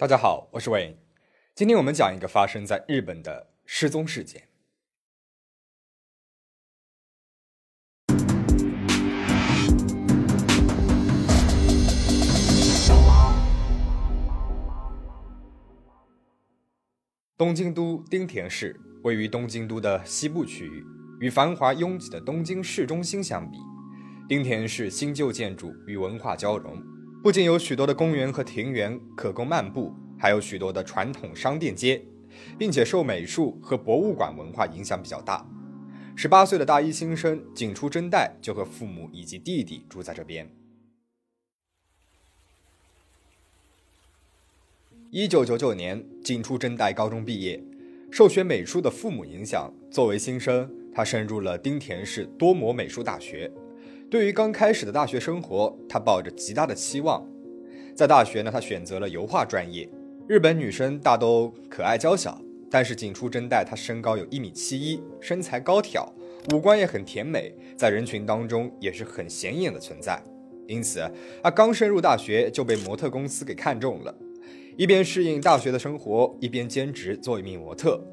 大家好，我是魏。今天我们讲一个发生在日本的失踪事件。东京都丁田市位于东京都的西部区域，与繁华拥挤的东京市中心相比，丁田市新旧建筑与文化交融。不仅有许多的公园和庭园可供漫步，还有许多的传统商店街，并且受美术和博物馆文化影响比较大。十八岁的大一新生井出真代就和父母以及弟弟住在这边。一九九九年，井出真代高中毕业，受学美术的父母影响，作为新生，他升入了丁田市多摩美术大学。对于刚开始的大学生活，他抱着极大的期望。在大学呢，他选择了油画专业。日本女生大都可爱娇小，但是井出真代她身高有一米七一，身材高挑，五官也很甜美，在人群当中也是很显眼的存在。因此，她刚升入大学就被模特公司给看中了，一边适应大学的生活，一边兼职做一名模特。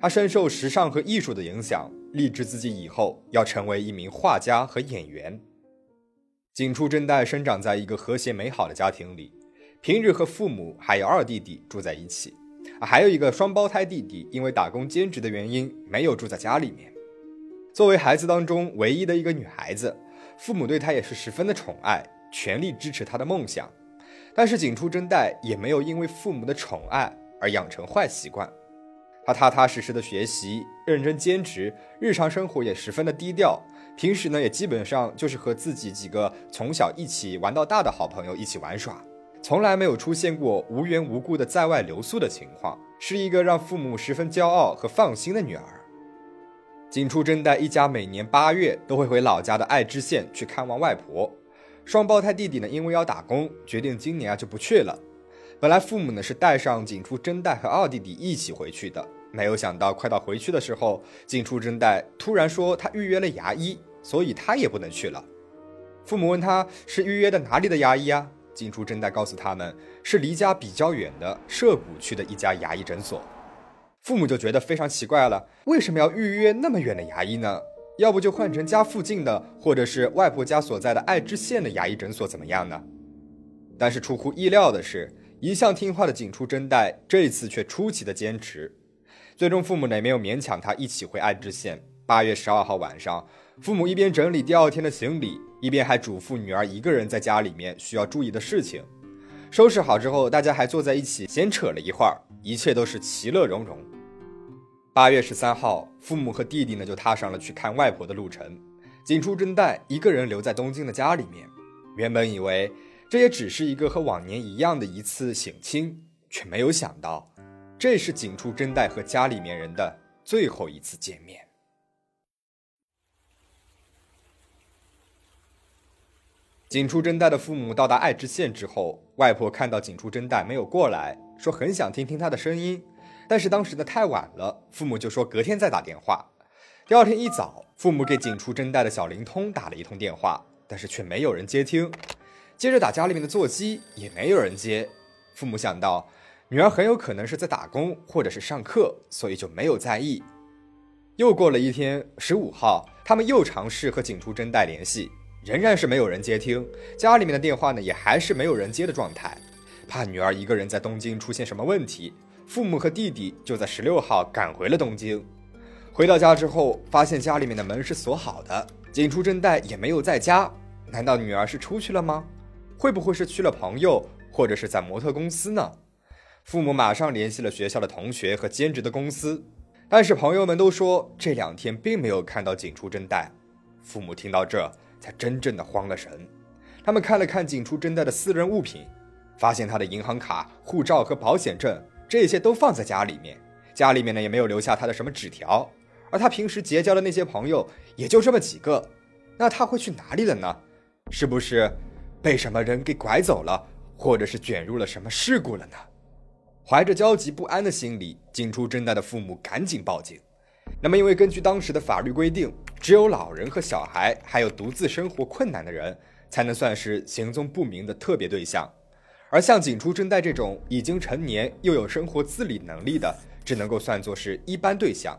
她深受时尚和艺术的影响。立志自己以后要成为一名画家和演员。景出真代生长在一个和谐美好的家庭里，平日和父母还有二弟弟住在一起，还有一个双胞胎弟弟，因为打工兼职的原因没有住在家里面。作为孩子当中唯一的一个女孩子，父母对她也是十分的宠爱，全力支持她的梦想。但是景出真代也没有因为父母的宠爱而养成坏习惯。他踏踏实实的学习，认真兼职，日常生活也十分的低调。平时呢，也基本上就是和自己几个从小一起玩到大的好朋友一起玩耍，从来没有出现过无缘无故的在外留宿的情况，是一个让父母十分骄傲和放心的女儿。井出真代一家每年八月都会回老家的爱知县去看望外婆，双胞胎弟弟呢，因为要打工，决定今年啊就不去了。本来父母呢是带上井出真代和二弟弟一起回去的，没有想到快到回去的时候，井出真代突然说他预约了牙医，所以他也不能去了。父母问他是预约的哪里的牙医啊？井出真代告诉他们是离家比较远的涉谷区的一家牙医诊所。父母就觉得非常奇怪了，为什么要预约那么远的牙医呢？要不就换成家附近的，或者是外婆家所在的爱知县的牙医诊所怎么样呢？但是出乎意料的是。一向听话的井出真代，这次却出奇的坚持。最终，父母呢没有勉强他一起回爱知县。八月十二号晚上，父母一边整理第二天的行李，一边还嘱咐女儿一个人在家里面需要注意的事情。收拾好之后，大家还坐在一起闲扯了一会儿，一切都是其乐融融。八月十三号，父母和弟弟呢就踏上了去看外婆的路程。井出真代一个人留在东京的家里面，原本以为。这也只是一个和往年一样的一次省亲，却没有想到，这是井出真代和家里面人的最后一次见面。井出真代的父母到达爱知县之后，外婆看到井出真代没有过来，说很想听听他的声音，但是当时的太晚了，父母就说隔天再打电话。第二天一早，父母给井出真代的小灵通打了一通电话，但是却没有人接听。接着打家里面的座机也没有人接，父母想到女儿很有可能是在打工或者是上课，所以就没有在意。又过了一天，十五号，他们又尝试和井出真代联系，仍然是没有人接听。家里面的电话呢，也还是没有人接的状态。怕女儿一个人在东京出现什么问题，父母和弟弟就在十六号赶回了东京。回到家之后，发现家里面的门是锁好的，井出真代也没有在家。难道女儿是出去了吗？会不会是去了朋友，或者是在模特公司呢？父母马上联系了学校的同学和兼职的公司，但是朋友们都说这两天并没有看到井出真代。父母听到这才真正的慌了神。他们看了看井出真代的私人物品，发现他的银行卡、护照和保险证这些都放在家里面，家里面呢也没有留下他的什么纸条，而他平时结交的那些朋友也就这么几个，那他会去哪里了呢？是不是？被什么人给拐走了，或者是卷入了什么事故了呢？怀着焦急不安的心理，井出真代的父母赶紧报警。那么，因为根据当时的法律规定，只有老人和小孩，还有独自生活困难的人，才能算是行踪不明的特别对象。而像景初真代这种已经成年又有生活自理能力的，只能够算作是一般对象。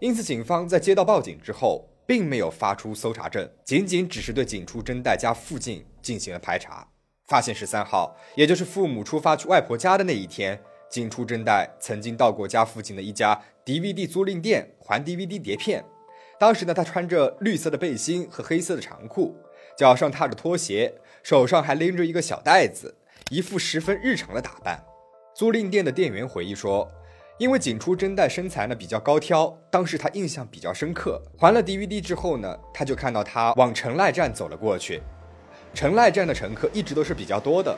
因此，警方在接到报警之后，并没有发出搜查证，仅仅只是对景初真代家附近进行了排查，发现十三号，也就是父母出发去外婆家的那一天，景初真代曾经到过家附近的一家 DVD 租赁店还 DVD 碟片。当时呢，他穿着绿色的背心和黑色的长裤，脚上踏着拖鞋，手上还拎着一个小袋子，一副十分日常的打扮。租赁店的店员回忆说，因为景初真代身材呢比较高挑，当时他印象比较深刻。还了 DVD 之后呢，他就看到他往城赖站走了过去。城赖站的乘客一直都是比较多的，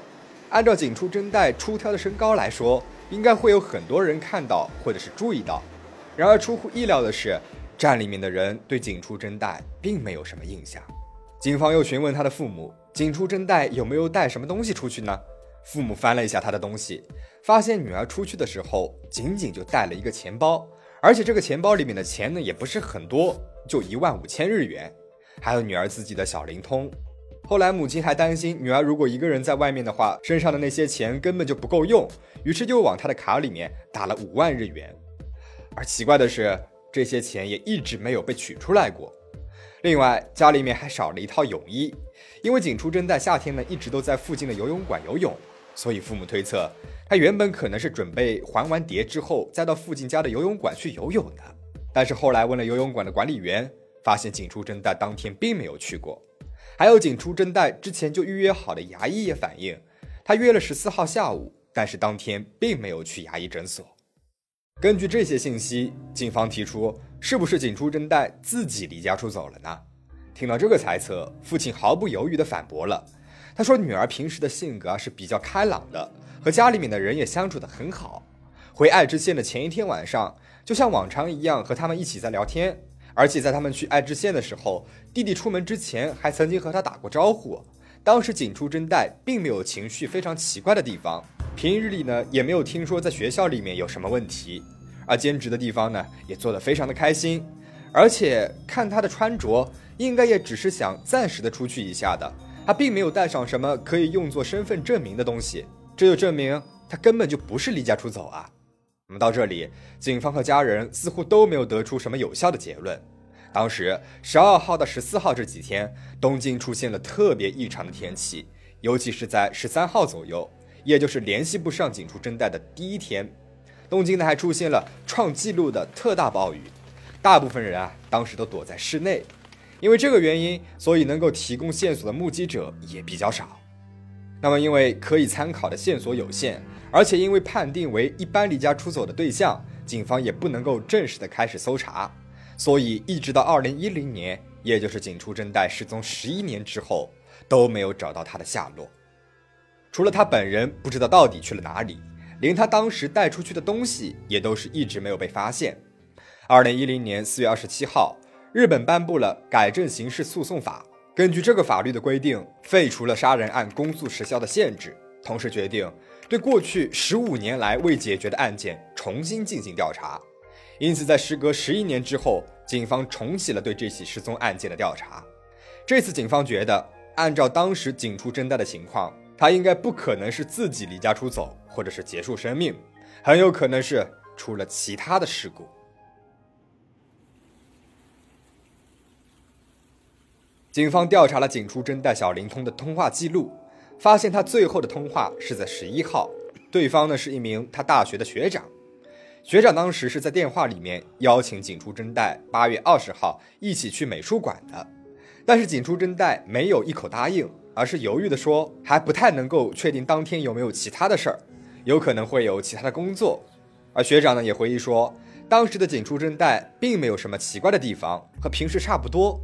按照景初真代出挑的身高来说，应该会有很多人看到或者是注意到。然而出乎意料的是。站里面的人对景初真代并没有什么印象，警方又询问他的父母，景初真代有没有带什么东西出去呢？父母翻了一下他的东西，发现女儿出去的时候仅仅就带了一个钱包，而且这个钱包里面的钱呢也不是很多，就一万五千日元，还有女儿自己的小灵通。后来母亲还担心女儿如果一个人在外面的话，身上的那些钱根本就不够用，于是又往她的卡里面打了五万日元。而奇怪的是。这些钱也一直没有被取出来过。另外，家里面还少了一套泳衣，因为景初真在夏天呢一直都在附近的游泳馆游泳，所以父母推测他原本可能是准备还完碟之后再到附近家的游泳馆去游泳的。但是后来问了游泳馆的管理员，发现景出真代当天并没有去过。还有景出真代之前就预约好的牙医也反映，他约了十四号下午，但是当天并没有去牙医诊所。根据这些信息，警方提出，是不是景出真代自己离家出走了呢？听到这个猜测，父亲毫不犹豫地反驳了。他说：“女儿平时的性格啊是比较开朗的，和家里面的人也相处得很好。回爱知县的前一天晚上，就像往常一样和他们一起在聊天。而且在他们去爱知县的时候，弟弟出门之前还曾经和他打过招呼。当时景出真代并没有情绪非常奇怪的地方。”平日里呢，也没有听说在学校里面有什么问题，而兼职的地方呢，也做得非常的开心，而且看他的穿着，应该也只是想暂时的出去一下的，他并没有带上什么可以用作身份证明的东西，这就证明他根本就不是离家出走啊。那么到这里，警方和家人似乎都没有得出什么有效的结论。当时十二号到十四号这几天，东京出现了特别异常的天气，尤其是在十三号左右。也就是联系不上景出真代的第一天，东京呢还出现了创纪录的特大暴雨，大部分人啊当时都躲在室内，因为这个原因，所以能够提供线索的目击者也比较少。那么因为可以参考的线索有限，而且因为判定为一般离家出走的对象，警方也不能够正式的开始搜查，所以一直到二零一零年，也就是景初真代失踪十一年之后，都没有找到他的下落。除了他本人不知道到底去了哪里，连他当时带出去的东西也都是一直没有被发现。二零一零年四月二十七号，日本颁布了改正刑事诉讼法，根据这个法律的规定，废除了杀人案公诉时效的限制，同时决定对过去十五年来未解决的案件重新进行调查。因此，在时隔十一年之后，警方重启了对这起失踪案件的调查。这次，警方觉得，按照当时警出侦带的情况。他应该不可能是自己离家出走，或者是结束生命，很有可能是出了其他的事故。警方调查了景初真带小灵通的通话记录，发现他最后的通话是在十一号，对方呢是一名他大学的学长，学长当时是在电话里面邀请景初真代八月二十号一起去美术馆的，但是景初真代没有一口答应。而是犹豫地说，还不太能够确定当天有没有其他的事儿，有可能会有其他的工作。而学长呢也回忆说，当时的景初真代并没有什么奇怪的地方，和平时差不多。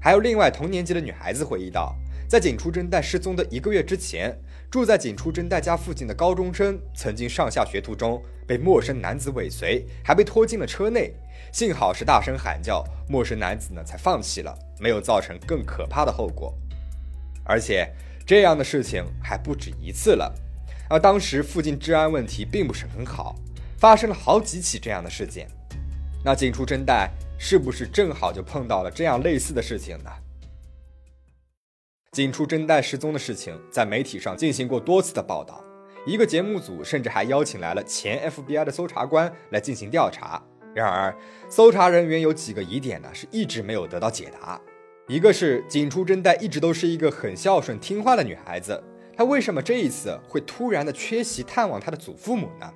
还有另外同年级的女孩子回忆到，在景初真代失踪的一个月之前，住在景初真代家附近的高中生曾经上下学途中被陌生男子尾随，还被拖进了车内。幸好是大声喊叫，陌生男子呢才放弃了，没有造成更可怕的后果。而且这样的事情还不止一次了，而当时附近治安问题并不是很好，发生了好几起这样的事件。那景初真代是不是正好就碰到了这样类似的事情呢？景初真代失踪的事情在媒体上进行过多次的报道，一个节目组甚至还邀请来了前 FBI 的搜查官来进行调查。然而，搜查人员有几个疑点呢，是一直没有得到解答。一个是景初真代一直都是一个很孝顺听话的女孩子，她为什么这一次会突然的缺席探望她的祖父母呢？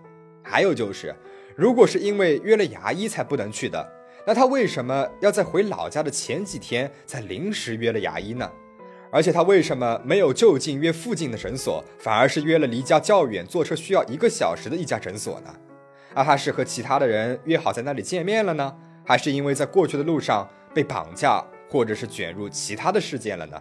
还有就是，如果是因为约了牙医才不能去的，那他为什么要在回老家的前几天才临时约了牙医呢？而且他为什么没有就近约附近的诊所，反而是约了离家较远、坐车需要一个小时的一家诊所呢？啊，他是和其他的人约好在那里见面了呢，还是因为在过去的路上被绑架，或者是卷入其他的事件了呢？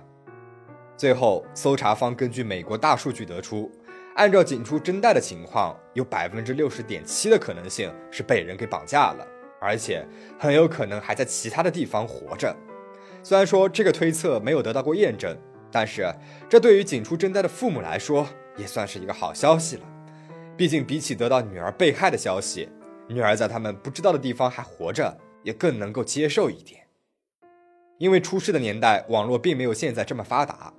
最后，搜查方根据美国大数据得出，按照警出真代的情况，有百分之六十点七的可能性是被人给绑架了，而且很有可能还在其他的地方活着。虽然说这个推测没有得到过验证，但是这对于景出真代的父母来说也算是一个好消息了。毕竟比起得到女儿被害的消息，女儿在他们不知道的地方还活着，也更能够接受一点。因为出事的年代网络并没有现在这么发达，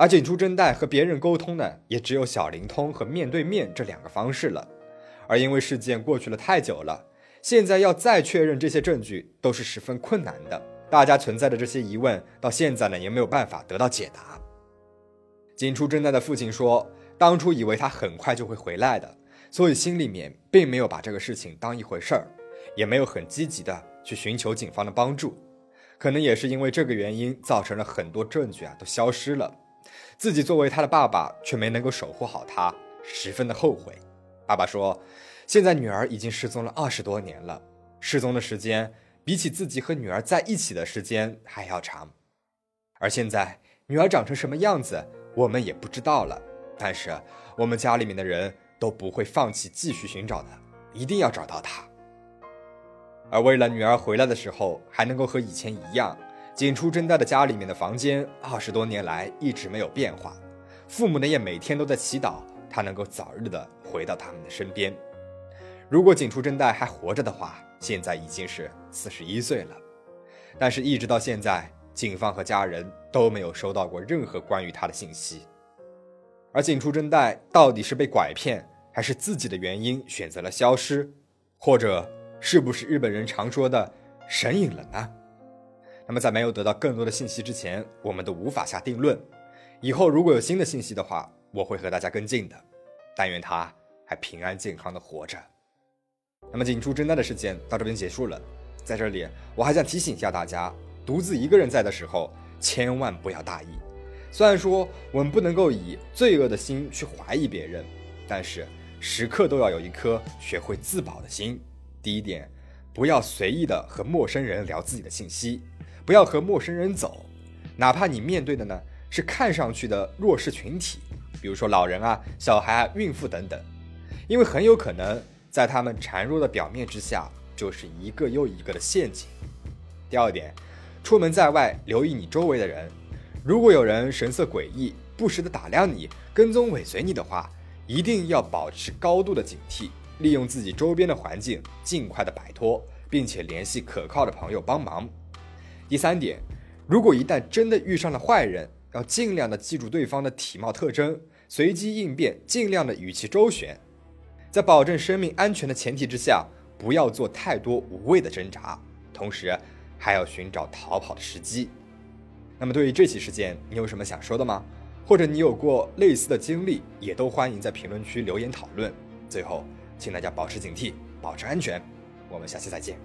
而景出真代和别人沟通呢，也只有小灵通和面对面这两个方式了。而因为事件过去了太久了，现在要再确认这些证据都是十分困难的。大家存在的这些疑问，到现在呢也没有办法得到解答。景出真代的父亲说，当初以为他很快就会回来的，所以心里面并没有把这个事情当一回事儿，也没有很积极的去寻求警方的帮助。可能也是因为这个原因，造成了很多证据啊都消失了。自己作为他的爸爸，却没能够守护好他，十分的后悔。爸爸说，现在女儿已经失踪了二十多年了，失踪的时间。比起自己和女儿在一起的时间还要长，而现在女儿长成什么样子，我们也不知道了。但是我们家里面的人都不会放弃继续寻找的，一定要找到她。而为了女儿回来的时候还能够和以前一样，景出真代的家里面的房间二十多年来一直没有变化，父母呢也每天都在祈祷他能够早日的回到他们的身边。如果景出真代还活着的话。现在已经是四十一岁了，但是，一直到现在，警方和家人都没有收到过任何关于他的信息。而景初真代到底是被拐骗，还是自己的原因选择了消失，或者是不是日本人常说的神隐了呢？那么，在没有得到更多的信息之前，我们都无法下定论。以后如果有新的信息的话，我会和大家跟进的。但愿他还平安健康的活着。那么，景出真奈的事件到这边结束了。在这里，我还想提醒一下大家：独自一个人在的时候，千万不要大意。虽然说我们不能够以罪恶的心去怀疑别人，但是时刻都要有一颗学会自保的心。第一点，不要随意的和陌生人聊自己的信息，不要和陌生人走，哪怕你面对的呢是看上去的弱势群体，比如说老人啊、小孩啊、孕妇等等，因为很有可能。在他们孱弱的表面之下，就是一个又一个的陷阱。第二点，出门在外，留意你周围的人。如果有人神色诡异，不时的打量你，跟踪尾随你的话，一定要保持高度的警惕，利用自己周边的环境，尽快的摆脱，并且联系可靠的朋友帮忙。第三点，如果一旦真的遇上了坏人，要尽量的记住对方的体貌特征，随机应变，尽量的与其周旋。在保证生命安全的前提之下，不要做太多无谓的挣扎，同时还要寻找逃跑的时机。那么，对于这起事件，你有什么想说的吗？或者你有过类似的经历，也都欢迎在评论区留言讨论。最后，请大家保持警惕，保持安全。我们下期再见。